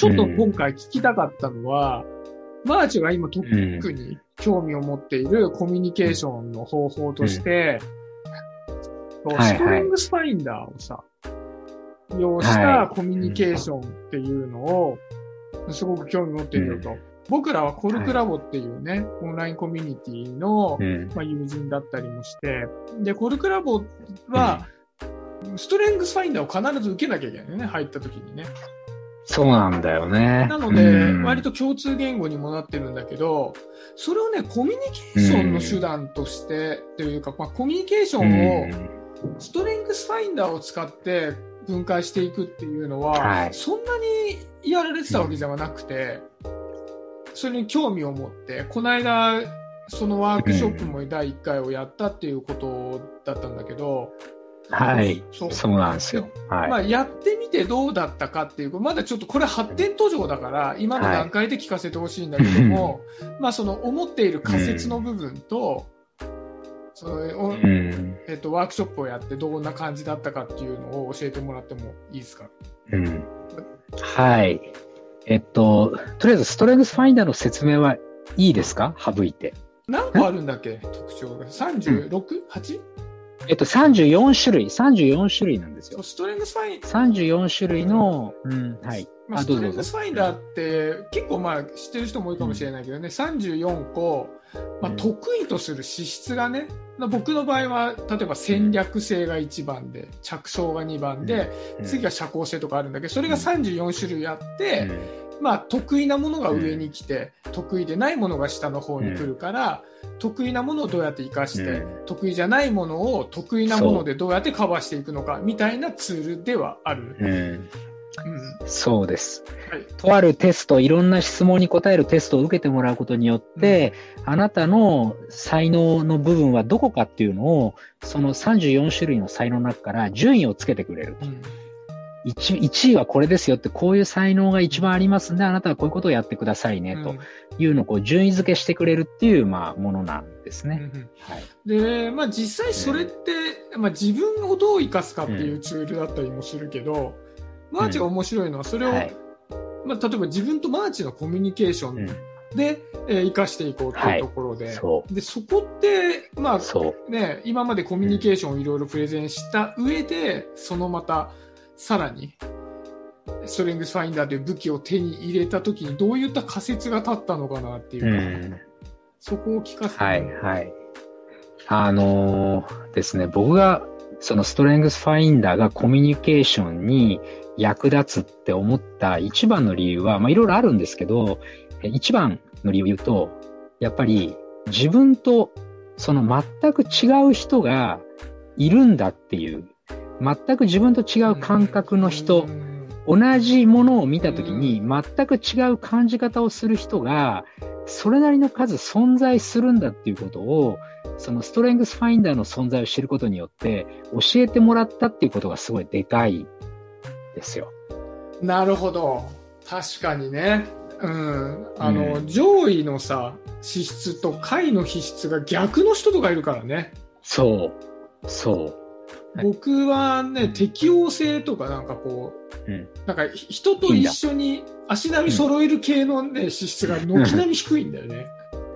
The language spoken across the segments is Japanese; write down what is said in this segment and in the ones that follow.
ちょっと今回聞きたかったのは、マーチが今特に興味を持っているコミュニケーションの方法として、ストレングスファインダーをさ、用したコミュニケーションっていうのを、すごく興味持っているよと。僕らはコルクラボっていうね、オンラインコミュニティの、まあ、友人だったりもして、で、コルクラボは、ストレングスファインダーを必ず受けなきゃいけないよね、入った時にね。そうなんだよね。なので、割と共通言語にもなってるんだけど、それをね、コミュニケーションの手段として、というか、まあ、コミュニケーションを、ストレングスファインダーを使って分解していくっていうのは、はい。そんなにやられてたわけじゃなくて、それに興味を持って、この間、そのワークショップも第1回をやったっていうことだったんだけど、はい。そうそうなんですよ。はい。まあ、やってみてどうだったかっていう、まだちょっとこれ発展途上だから、今の段階で聞かせてほしいんだけども、まあその思っている仮説の部分と、そのおうん。えっと、ワークショップをやってどんな感じだったかっていうのを教えてもらってもいいですか？うん。はい。えっと、とりあえずストレングスファインダーの説明はいいですか？省いて。何個あるんだっけ？特徴が。36?8? えっと、34種類、34種類なんですよ。ストレングスファイン、34種類の、うん、はい。まあ、あ、ストレング。スファインダーって結構まあ知ってる人も多いかもしれないけどね、34個、まあ、うん得意とする資質がね、まあ僕の場合は例えば戦略性が1番で着想が2番で、うん次が社交性とかあるんだけどそれが34種類あって、うんまあ、得意なものが上に来て、得意でないものが下の方に来るから、得意なものをどうやって活かして、うん得意じゃないものを得意なものでどうやってカバーしていくのかみたいなツールではある。うん。うんそうです。はいとあるテスト、いろんな質問に答えるテストを受けてもらうことによって、あなたの才能の部分はどこかっていうのを、その34種類の才能の中から順位をつけてくれる。うん 1, 1位はこれですよって、こういう才能が一番ありますんで、あなたはこういうことをやってくださいね、というのをこう順位付けしてくれるっていう、まあ、ものなんですね。うんうんはい。で、まあ実際それって、まあ自分をどう活かすかっていうツールだったりもするけど、マーチが面白いのはそれを、はい。まあ例えば自分とマーチのコミュニケーションうん。で、えー活かしていこうっていうところで、そで、そこって、まう。あそう。ね、今までコミュニケーションをいろいろプレゼンした上で、そのまた、さらに、ストレングスファインダーという武器を手に入れたときにどういった仮説が立ったのかなっていううか、ん。そこを聞かせて。はい、はい。あのーですね、僕が、そのストレングスファインダーがコミュニケーションに役立つって思った一番の理由は、まあいろいろあるんですけど、え一番の理由を言うと、やっぱり自分とその全く違う人がいるんだっていう、全く自分と違う感覚の人、うん同じものを見たときに全く違う感じ方をする人が、それなりの数存在するんだっていうことを、そのストレングスファインダーの存在を知ることによって、教えてもらったっていうことがすごいでかいですよ。なるほど。確かにね。うん。あの、うん上位のさ、資質と下位の資質が逆の人とかいるからね。そう。そはい僕はね、適応性とかなんかこう、うんなんか人と一緒に足並み揃える系のね、資質が軒並み低いんだよね。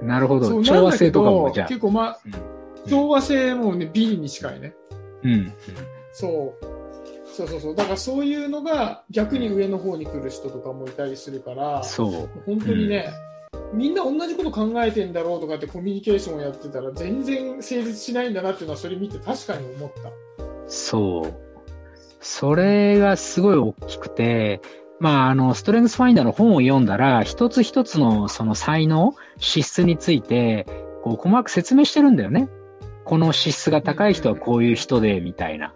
う。なるほど。調和性とかも、じゃあ。結構まあ、うん調和性もね、B に近いね。うん。そう。そうそうそう。だからそういうのが逆に上の方に来る人とかもいたりするから、そう。本当にね、みんな同じこと考えてんだろうとかってコミュニケーションをやってたら全然成立しないんだなっていうのはそれ見て確かに思った。そう。それがすごい大きくて、まあ、あの、ストレングスファインダーの本を読んだら、一つ一つのその才能、資質について、こう、細かく説明してるんだよね。この資質が高い人はこういう人で、みたいな。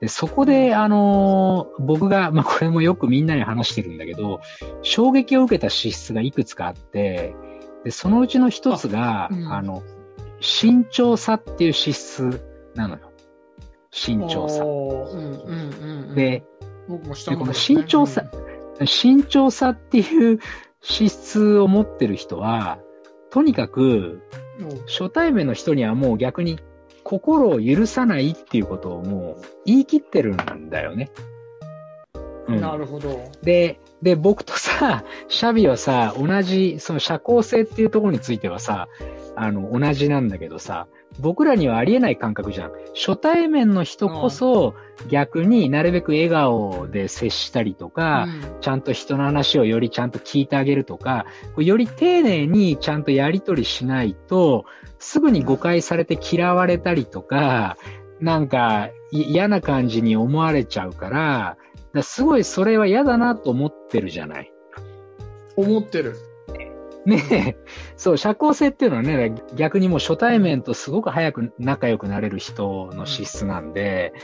で、そこで、あの、僕が、まあ、これもよくみんなに話してるんだけど、衝撃を受けた資質がいくつかあって、で、そのうちの一つが、あうんあの、慎重さっていう資質なのよ。慎重さ。おーうんうんうんうん。で、この慎重さ、慎重さっていう資質を持ってる人は、とにかくうん初対面の人にはもう逆に心を許さないっていうことをもう言い切ってるんだよね。うん、なるほど。で、で、僕とさ、シャビはさ、同じ、その社交性っていうところについてはさ、あの、同じなんだけどさ、僕らにはありえない感覚じゃん。初対面の人こそ、逆になるべく笑顔で接したりとか、うんちゃんと人の話をよりちゃんと聞いてあげるとか、より丁寧にちゃんとやり取りしないと、すぐに誤解されて嫌われたりとか、なんかい嫌な感じに思われちゃうから、だからすごいそれは嫌だなと思ってるじゃない。思ってる。ねえ、そう、社交性っていうのはね、逆にもう初対面とすごく早く仲良くなれる人の資質なんで、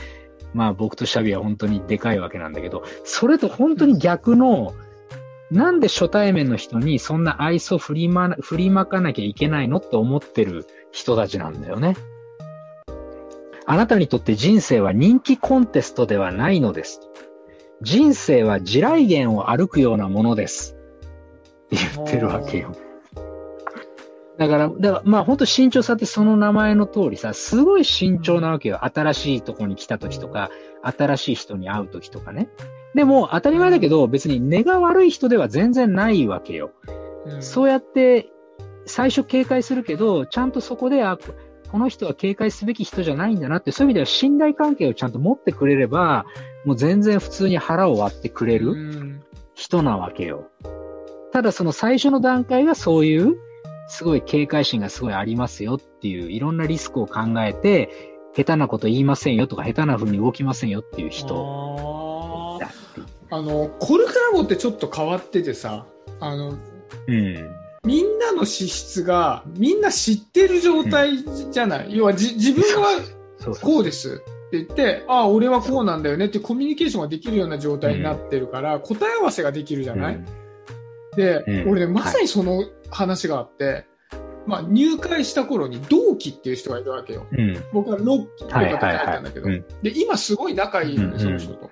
まあ僕とシャビは本当にでかいわけなんだけど、それと本当に逆の、なんで初対面の人にそんな愛想振りま、振りまかなきゃいけないのって思ってる人たちなんだよね。あなたにとって人生は人気コンテストではないのです。人生は地雷原を歩くようなものです。って言ってるわけよ。だから、だからまあ本当慎重さってその名前の通りさ、すごい慎重なわけよ。新しいとこに来た時とか、新しい人に会う時とかね。でも当たり前だけど別に根が悪い人では全然ないわけよ。うんそうやって最初警戒するけど、ちゃんとそこで、あ、この人は警戒すべき人じゃないんだなって、そういう意味では信頼関係をちゃんと持ってくれれば、もう全然普通に腹を割ってくれる。うん人なわけよ。ただその最初の段階がそういう、すごい警戒心がすごいありますよっていう、いろんなリスクを考えて、下手なこと言いませんよとか、下手な風に動きませんよっていう人あだっていう。ーあの、コルクラボってちょっと変わっててさ、あの、うん。みんなの資質が、みんな知ってる状態じゃない？要はじ、自分は。こうですって言って、ああ、俺はこうなんだよねってコミュニケーションができるような状態になってるから、答え合わせができるじゃない、うんで、うん俺ね、まさにその話があって、まあ、入会した頃に同期っていう人がいるわけよ。うん。僕は6期とかって書いたんだけど、うんで、今すごい仲いいのね、うんその人と。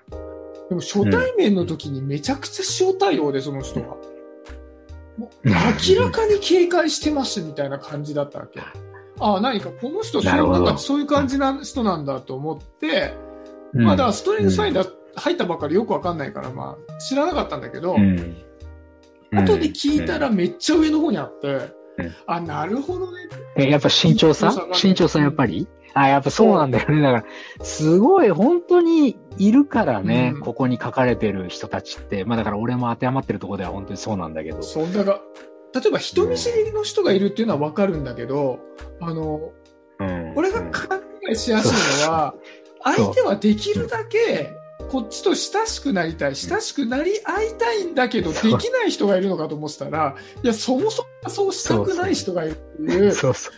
でも初対面の時にめちゃくちゃ塩対応で、その人は。明らかに警戒してますみたいな感じだったわけ。ああ、何かこの人そうなんかそういう感じな人なんだと思って、うんまあだからストレングスファインダー入ったばっかりよくわかんないから、まあ知らなかったんだけど、うん。後で聞いたらめっちゃ上の方にあって、うん。あ、なるほどね。え、やっぱ慎重さ？慎重さやっぱり？あ、やっぱそうなんだよね。だから、すごい本当にいるからね、うん。ここに書かれてる人たちって。まあだから俺も当てはまってるところでは本当にそうなんだけど。そう、だから、例えば人見知りの人がいるっていうのはわかるんだけど、あの、うん。俺が勘違いしやすいのは、相手はできるだけ、こっちと親しくなりたい、親しくなり合いたいんだけど、できない人がいるのかと思ってたら、いや、そもそもそうしたくない人がいるっていう。そうそう。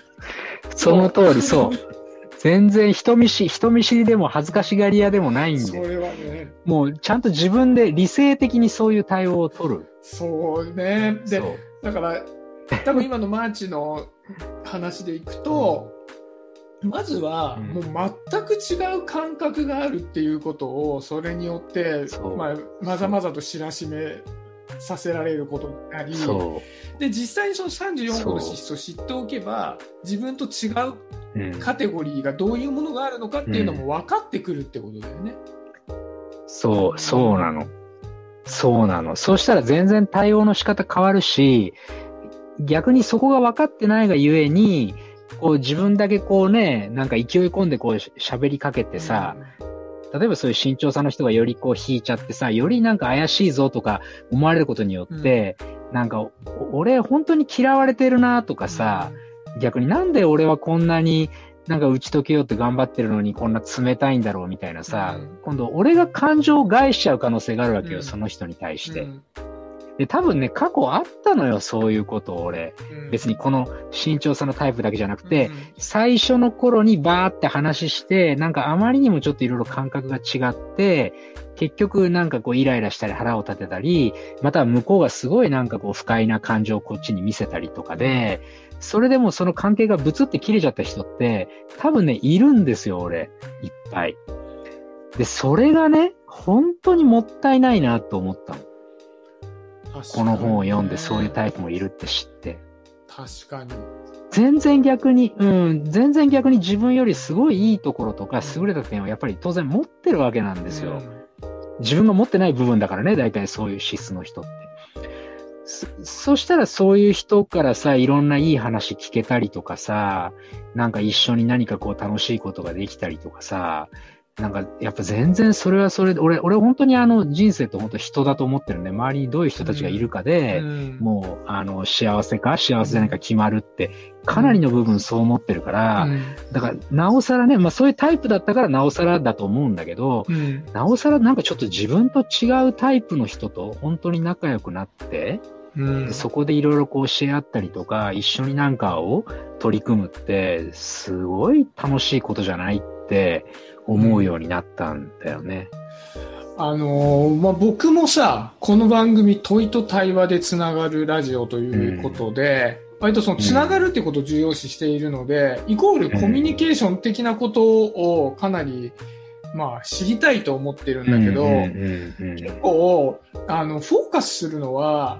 その通り、そう。全然人見知り、人見知りでも恥ずかしがり屋でもないんそで、れはね、もうちゃんと自分で理性的にそういう対応を取る。そうね。でだから、多分今のマーチの話でいくと、まずは、うんもう全く違う感覚があるっていうことを、それによってまあ、まざまざと知らしめさせられることになり、そで、実際にその34個の資質を知っておけば、自分と違うう。うん。カテゴリーがどういうものがあるのかっていうのも分かってくるってことだよね。そう、そうなの。そうなの。そうしたら全然対応の仕方変わるし、逆にそこが分かってないがゆえに、こう自分だけこうね、なんか勢い込んでこうし喋りかけてさ、例えばそういう慎重さの人がよりこう引いちゃってさ、よりなんか怪しいぞとか思われることによって、なんか、お俺本当に嫌われてるなとかさ、逆になんで俺はこんなになんか打ち解けようって頑張ってるのにこんな冷たいんだろうみたいなさ、うん。今度俺が感情を害しちゃう可能性があるわけよ、うん。その人に対して、うんで、多分ね、過去あったのよ、そういうこと俺。うん別にこの慎重さのタイプだけじゃなくて、うん最初の頃にバーって話して、なんかあまりにもちょっといろいろ感覚が違って、結局なんかこうイライラしたり腹を立てたり、または向こうがすごいなんかこう不快な感情をこっちに見せたりとかで、それでもその関係がブツって切れちゃった人って、多分ね、いるんですよ、俺。いっぱい。で、それがね、本当にもったいないなと思ったの。この本を読んでそういうタイプもいるって知って。確かに。全然逆に、うん、全然逆に自分よりすごいいいところとか優れた点をやっぱり当然持ってるわけなんですよ。自分が持ってない部分だからね、大体そういう資質の人って。そそしたらそういう人からさ、いろんないい話聞けたりとかさ、なんか一緒に何かこう楽しいことができたりとかさ、なんか、やっぱ全然それはそれで、俺、俺本当にあの人生って本当人だと思ってるんで、周りにどういう人たちがいるかで、うん、もう、あの、幸せか幸せじゃないか決まるって、かなりの部分そう思ってるから、うん、だから、なおさらね、まあそういうタイプだったからなおさらだと思うんだけど、うん、なおさらなんかちょっと自分と違うタイプの人と本当に仲良くなって、うん、そこでいろいろこうシェアったりとか、一緒になんかを取り組むって、すごい楽しいことじゃないって、思うようになったんだよね。あのー、まあ、僕もさ、この番組問いと対話でつながるラジオということで、うん、割とそのつながるってことを重要視しているので、うん、イコールコミュニケーション的なことをかなり、まあ、知りたいと思ってるんだけど、結構、あの、フォーカスするのは、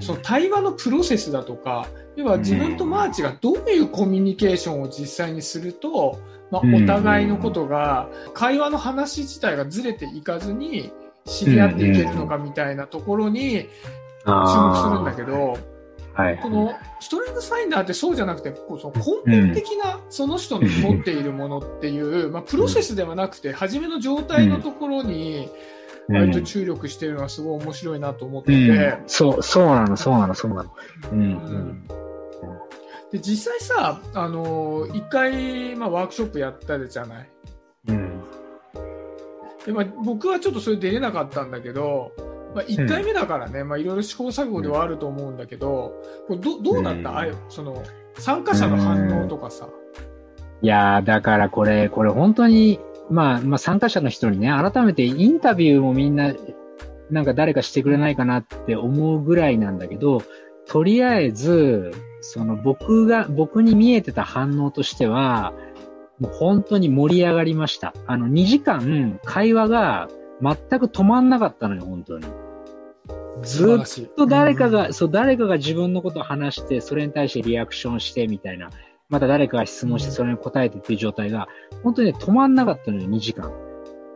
その対話のプロセスだとか、要は自分とマーチがどういうコミュニケーションを実際にすると、まあ、お互いのことが、会話の話自体がずれていかずに知り合っていけるのかみたいなところに注目するんだけど、はい、このストレングスファインダーってそうじゃなくて、こうその根本的なその人の持っているものっていう、まあ、プロセスではなくて、初めの状態のところに、割と注力してるのはすごい面白いなと思ってて、うん。うん、そう、そうなの、そうなの、そうなの。うん、うんで、実際さ、あのー、一回、まあ、ワークショップやったじゃない？うん。で、まあ、僕はちょっとそれ出れなかったんだけど、まあ、一回目だからね、うん、まあ、いろいろ試行錯誤ではあると思うんだけど、これど、どうだった、うん、その、参加者の反応とかさ。いやー、だからこれ、これ本当に、まあ、まあ、参加者の人にね、改めてインタビューもみんな、なんか誰かしてくれないかなって思うぐらいなんだけど、とりあえず、その僕が、僕に見えてた反応としては、もう本当に盛り上がりました。あの、2時間会話が全く止まんなかったのよ、本当に。ずっと誰かが、そう、誰かが自分のことを話して、それに対してリアクションしてみたいな。また誰かが質問して、それに答えてっていう状態が、本当にね、止まんなかったのよ、2時間。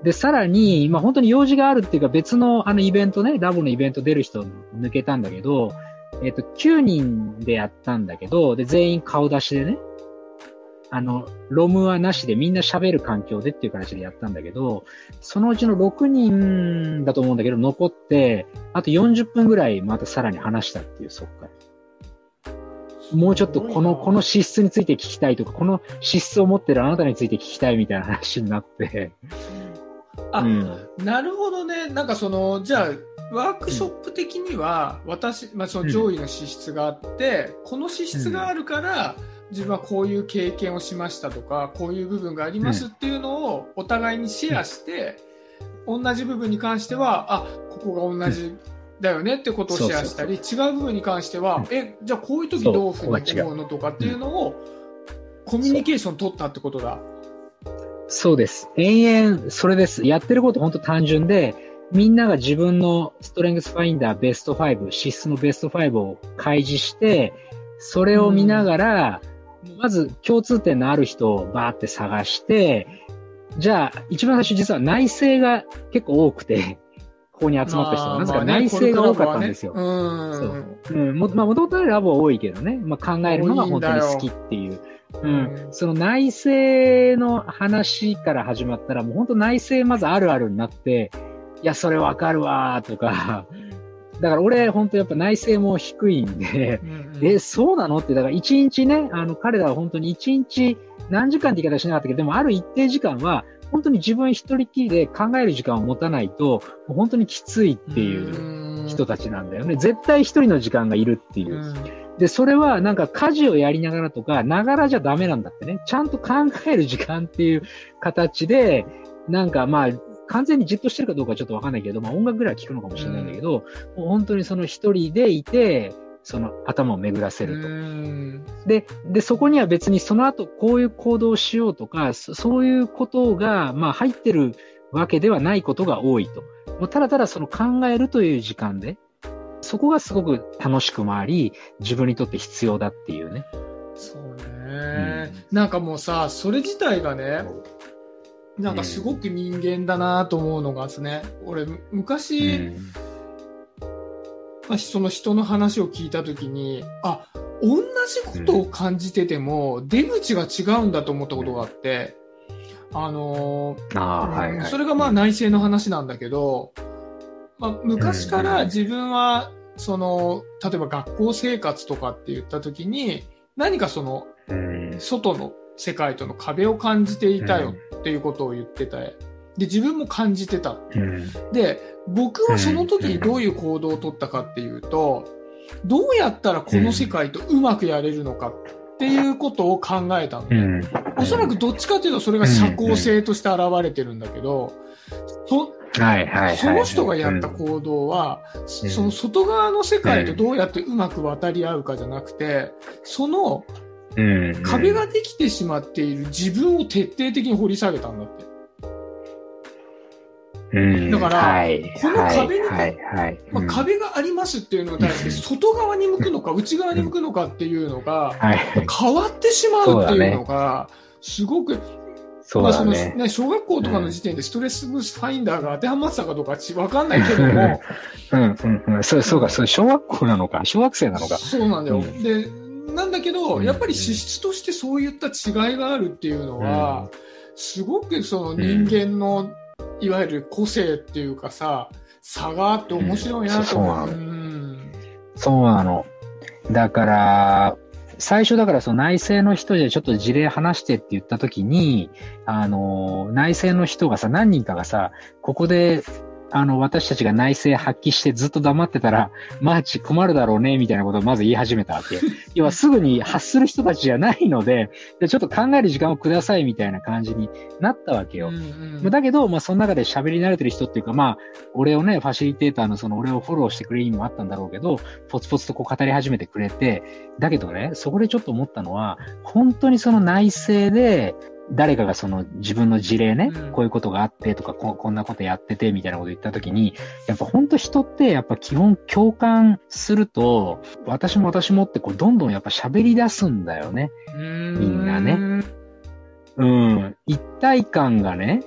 で、さらに、まあ本当に用事があるっていうか別のあのイベントね、ラボのイベント出る人抜けたんだけど、えっ、と、9人でやったんだけど、で、全員顔出しでね、あの、ロムはなしでみんな喋る環境でっていう形でやったんだけど、そのうちの6人だと思うんだけど、残って、あと40分ぐらいまたさらに話したっていう、そっから。もうちょっとこの、この資質について聞きたいとか、この資質を持ってるあなたについて聞きたいみたいな話になって。あ、うん、なるほどね。なんかその、じゃあ、ワークショップ的には、私、まあ、その上位の資質があって、うん、この資質があるから、自分はこういう経験をしましたとか、こういう部分がありますっていうのをお互いにシェアして、同じ部分に関しては、あ、ここが同じだよねってことをシェアしたり、違う部分に関しては、え、じゃあこういう時どういうふうに思うのとかっていうのを、コミュニケーション取ったってことだ。そうです。延々、それです。やってること本当単純で、みんなが自分のストレングスファインダーベスト5、資質のベスト5を開示して、それを見ながら、まず共通点のある人をバーって探して、じゃあ、一番最初実は内政が結構多くて、ここに集まった人が、なぜか内政が多かったんですよ。ね、そう。うん。も、まあ、もともとラボは多いけどね、まあ、考えるのが本当に好きっていう。うん。その内政の話から始まったら、もう本当内政まずあるあるになって、いや、それわかるわとか、だから俺、本当やっぱ内政も低いんで、うんうん、え、そうなの？って、だから一日ね、あの、彼らは本当に一日何時間って言い方しなかったけど、でもある一定時間は、本当に自分一人きりで考える時間を持たないと、本当にきついっていう人たちなんだよね。絶対一人の時間がいるっていう。で、それはなんか家事をやりながらとか、ながらじゃダメなんだってね。ちゃんと考える時間っていう形で、なんかまあ、完全にじっとしてるかどうかちょっとわかんないけど、まあ音楽ぐらいは聞くのかもしれないんだけど、もう本当にその一人でいて、その頭を巡らせると。で、で、そこには別にその後こういう行動をしようとか、そういうことが、まあ入ってるわけではないことが多いと。もうただただその考えるという時間で、そこがすごく楽しくもあり、自分にとって必要だっていうね。そうね、うん、なんかもうさ、それ自体がね、なんかすごく人間だなと思うのがですね、俺、昔、うん、まあ、その人の話を聞いたときに、あ、同じことを感じてても、出口が違うんだと思ったことがあって、あのー、あはいはい、それがまあ内政の話なんだけど、まあ、昔から自分は、その、例えば学校生活とかって言った時に、何かその、外の世界との壁を感じていたよっていうことを言ってた。で、自分も感じてた。で、僕はその時にどういう行動を取ったかっていうと、どうやったらこの世界とうまくやれるのかっていうことを考えたの。おそらくどっちかというとそれが社交性として現れてるんだけど、そはいはい、その人がやった行動は、うん、その外側の世界とどうやってうまく渡り合うかじゃなくて、その壁ができてしまっている自分を徹底的に掘り下げたんだって。だから、はい、この壁に、はいはい、まあ、壁がありますっていうのに対して、外側に向くのか、内側に向くのかっていうのが、変わってしまうっていうのが、すごく、そうだね。まあそのね、小学校とかの時点でストレスブースファインダーが当てはまってたかどうかわかんないけども。うん、うん、うん。そう、そうか、そう、小学校なのか、小学生なのか。そうなんだよ。うん、で、なんだけど、やっぱり資質としてそういった違いがあるっていうのは、すごくその人間の、いわゆる個性っていうかさ、差があって面白いなと思う。うん、そうなの。だから、最初だからその内政の人でちょっと事例話してって言った時に、あの、内政の人がさ、何人かがさ、ここであの、私たちが内政発揮してずっと黙ってたら、マーチ困るだろうね、みたいなことをまず言い始めたわけ。要はすぐに発する人たちじゃないので、でちょっと考える時間をください、みたいな感じになったわけよ。うんうん、だけど、まあ、その中で喋り慣れてる人っていうか、まあ、俺をね、ファシリテーターのその俺をフォローしてくれる意味もあったんだろうけど、ポツポツとこう語り始めてくれて、だけどね、そこでちょっと思ったのは、本当にその内政で、誰かがその自分の事例ね、うん、こういうことがあってとかこ、こんなことやっててみたいなこと言ったときに、やっぱ本当人ってやっぱ基本共感すると、私も私もってこうどんどんやっぱ喋り出すんだよね。みんなね。うん。一体感がね、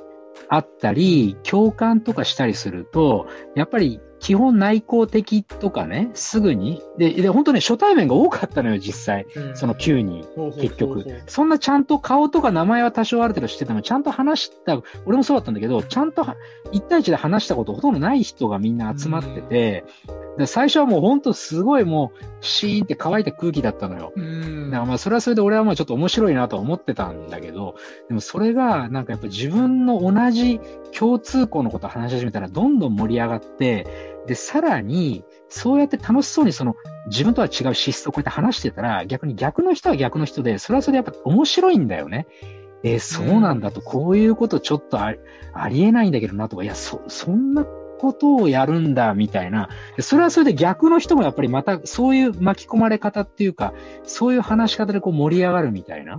あったり、共感とかしたりすると、やっぱり基本内向的とかね、すぐに。で、で、本当ね、初対面が多かったのよ、実際。うん、その9人、結局。そんなちゃんと顔とか名前は多少ある程度知ってても、ちゃんと話した、俺もそうだったんだけど、ちゃんと1対1で話したことほとんどない人がみんな集まってて、で最初はもう本当すごいもう、シーンって乾いた空気だったのよ。だからまあ、それはそれで俺はまあちょっと面白いなと思ってたんだけど、でもそれが、なんかやっぱ自分の同じ共通項のことを話し始めたら、どんどん盛り上がって、で、さらに、そうやって楽しそうにその自分とは違う資質をこうやって話してたら、逆に逆の人は逆の人で、それはそれでやっぱ面白いんだよね。えー、そうなんだと、こういうことちょっとありえないんだけどなとか、いや、そ、そんなことをやるんだ、みたいな。それはそれで逆の人もやっぱりまたそういう巻き込まれ方っていうか、そういう話し方でこう盛り上がるみたいな。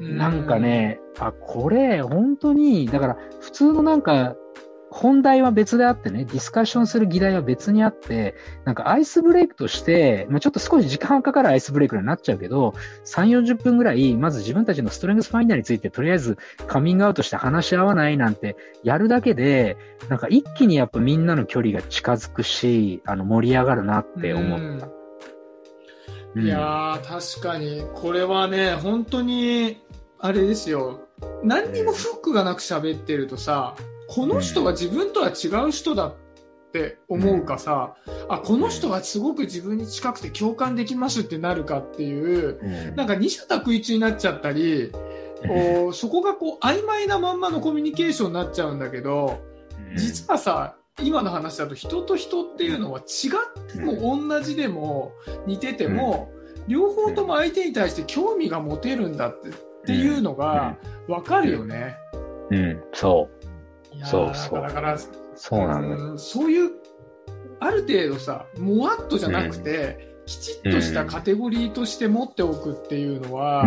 なんかね、あ、これ、本当に、だから、普通のなんか、本題は別であってね、ディスカッションする議題は別にあって、なんかアイスブレイクとして、まあ、ちょっと少し時間かかるアイスブレイクになっちゃうけど、3、40分ぐらい、まず自分たちのストレングスファインダーについてとりあえずカミングアウトして話し合わないなんてやるだけで、なんか一気にやっぱみんなの距離が近づくし、あの盛り上がるなって思った。いやー、確かに、これはね、本当に、あれですよ。何にもフックがなく喋ってるとさ、この人が自分とは違う人だって思うかさ、あ、この人はすごく自分に近くて共感できますってなるかっていう、なんか二者択一になっちゃったり、こうそこがこう曖昧なまんまのコミュニケーションになっちゃうんだけど、実はさ、今の話だと人と人っていうのは違っても同じでも似てても、両方とも相手に対して興味が持てるんだってっていうのが分かるよね。うん、そう。そうそう。だから、そうなの、そういう、ある程度さ、もわっとじゃなくて、うん、きちっとしたカテゴリーとして持っておくっていうのは、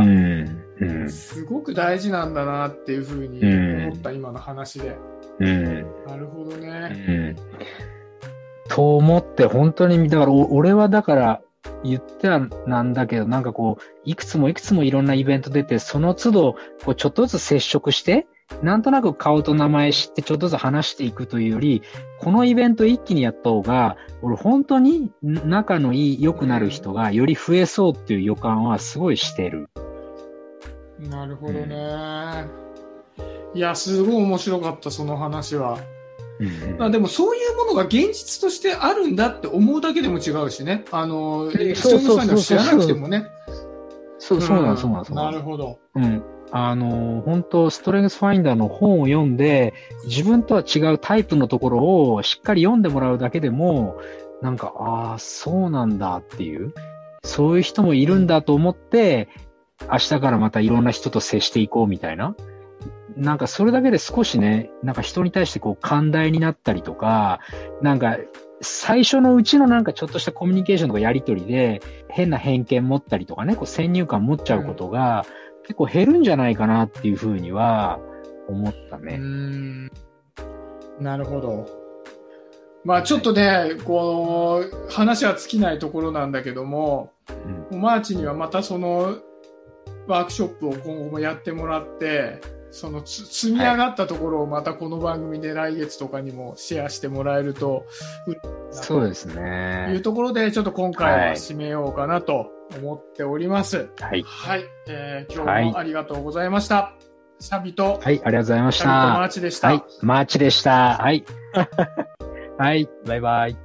すごく大事なんだなっていうふうに思った、今の話で。うん、なるほどね。と思って、本当に、だから、俺はだから、言ってはなんだけど、なんかこう、いくつもいくつもいろんなイベント出て、その都度、こう、ちょっとずつ接触して、なんとなく顔と名前知ってちょっとずつ話していくというより、このイベント一気にやった方が、俺本当に仲のいい、良くなる人がより増えそうっていう予感はすごいしてる。なるほどね。いや、すごい面白かった、その話は。まあでもそういうものが現実としてあるんだって思うだけでも違うしね。あの、そうそうそう知らなくてもね。そう、そうなんそうなんなるほど。うん。あの、本当ストレングスファインダーの本を読んで、自分とは違うタイプのところをしっかり読んでもらうだけでも、なんか、ああ、そうなんだっていう、そういう人もいるんだと思って、明日からまたいろんな人と接していこうみたいな。なんかそれだけで少しね、なんか人に対してこう寛大になったりとか、なんか最初のうちのなんかちょっとしたコミュニケーションとかやりとりで変な偏見持ったりとかね、こう先入観持っちゃうことが、うん結構減るんじゃないかなっていうふうには思ったね。うんなるほど。まあちょっとね、こう、話は尽きないところなんだけども、うん、マーチにはまたそのワークショップを今後もやってもらって、その積み上がったところをまたこの番組で来月とかにもシェアしてもらえると、そうですね。いうところで、ちょっと今回は締めようかなと思っております。はい。はい。えー、今日もありがとうございました。はい、サビと、はい、ありがとうございました。マーチでした。はい、マーチでした。はい。はい、バイバイ。